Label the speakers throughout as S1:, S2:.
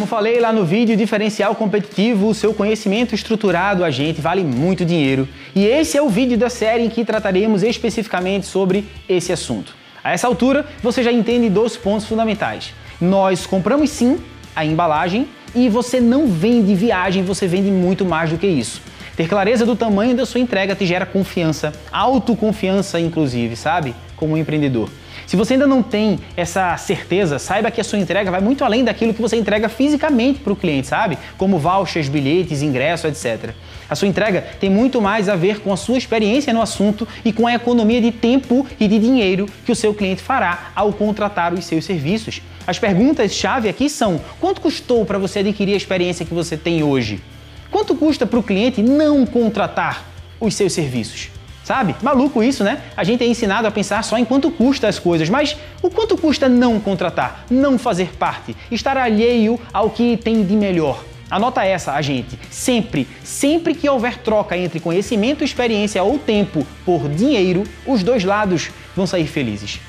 S1: Como falei lá no vídeo diferencial competitivo, o seu conhecimento estruturado a gente vale muito dinheiro. E esse é o vídeo da série em que trataremos especificamente sobre esse assunto. A essa altura, você já entende dois pontos fundamentais. Nós compramos sim a embalagem e você não vende viagem, você vende muito mais do que isso. Ter clareza do tamanho da sua entrega te gera confiança, autoconfiança inclusive, sabe? Como empreendedor. Se você ainda não tem essa certeza, saiba que a sua entrega vai muito além daquilo que você entrega fisicamente para o cliente, sabe? Como vouchers, bilhetes, ingresso, etc. A sua entrega tem muito mais a ver com a sua experiência no assunto e com a economia de tempo e de dinheiro que o seu cliente fará ao contratar os seus serviços. As perguntas-chave aqui são: quanto custou para você adquirir a experiência que você tem hoje? Quanto custa para o cliente não contratar os seus serviços? Sabe? Maluco isso, né? A gente é ensinado a pensar só em quanto custa as coisas, mas o quanto custa não contratar, não fazer parte, estar alheio ao que tem de melhor? Anota essa, a gente. Sempre, sempre que houver troca entre conhecimento, experiência ou tempo por dinheiro, os dois lados vão sair felizes.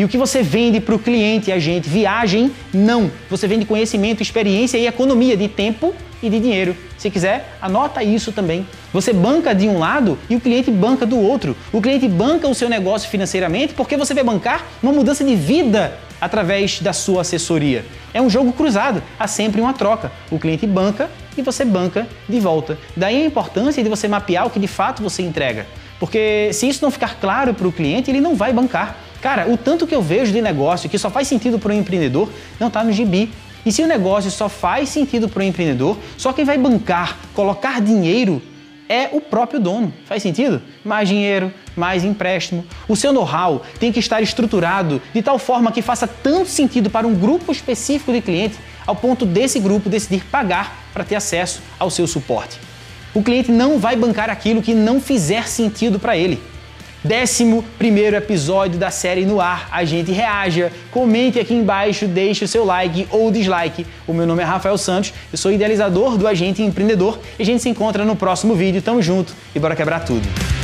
S1: E o que você vende para o cliente, a gente? Viagem? Não. Você vende conhecimento, experiência e economia de tempo e de dinheiro. Se quiser, anota isso também. Você banca de um lado e o cliente banca do outro. O cliente banca o seu negócio financeiramente porque você vai bancar uma mudança de vida através da sua assessoria. É um jogo cruzado, há sempre uma troca. O cliente banca e você banca de volta. Daí a importância de você mapear o que de fato você entrega. Porque se isso não ficar claro para o cliente, ele não vai bancar. Cara, o tanto que eu vejo de negócio que só faz sentido para o empreendedor não está no gibi. E se o negócio só faz sentido para o empreendedor, só quem vai bancar, colocar dinheiro é o próprio dono. Faz sentido? Mais dinheiro, mais empréstimo. O seu know-how tem que estar estruturado de tal forma que faça tanto sentido para um grupo específico de clientes, ao ponto desse grupo decidir pagar para ter acesso ao seu suporte. O cliente não vai bancar aquilo que não fizer sentido para ele. Décimo primeiro episódio da série no ar. A gente reaja, comente aqui embaixo, deixe o seu like ou dislike. O meu nome é Rafael Santos, eu sou idealizador do Agente Empreendedor e a gente se encontra no próximo vídeo. Tamo junto e bora quebrar tudo.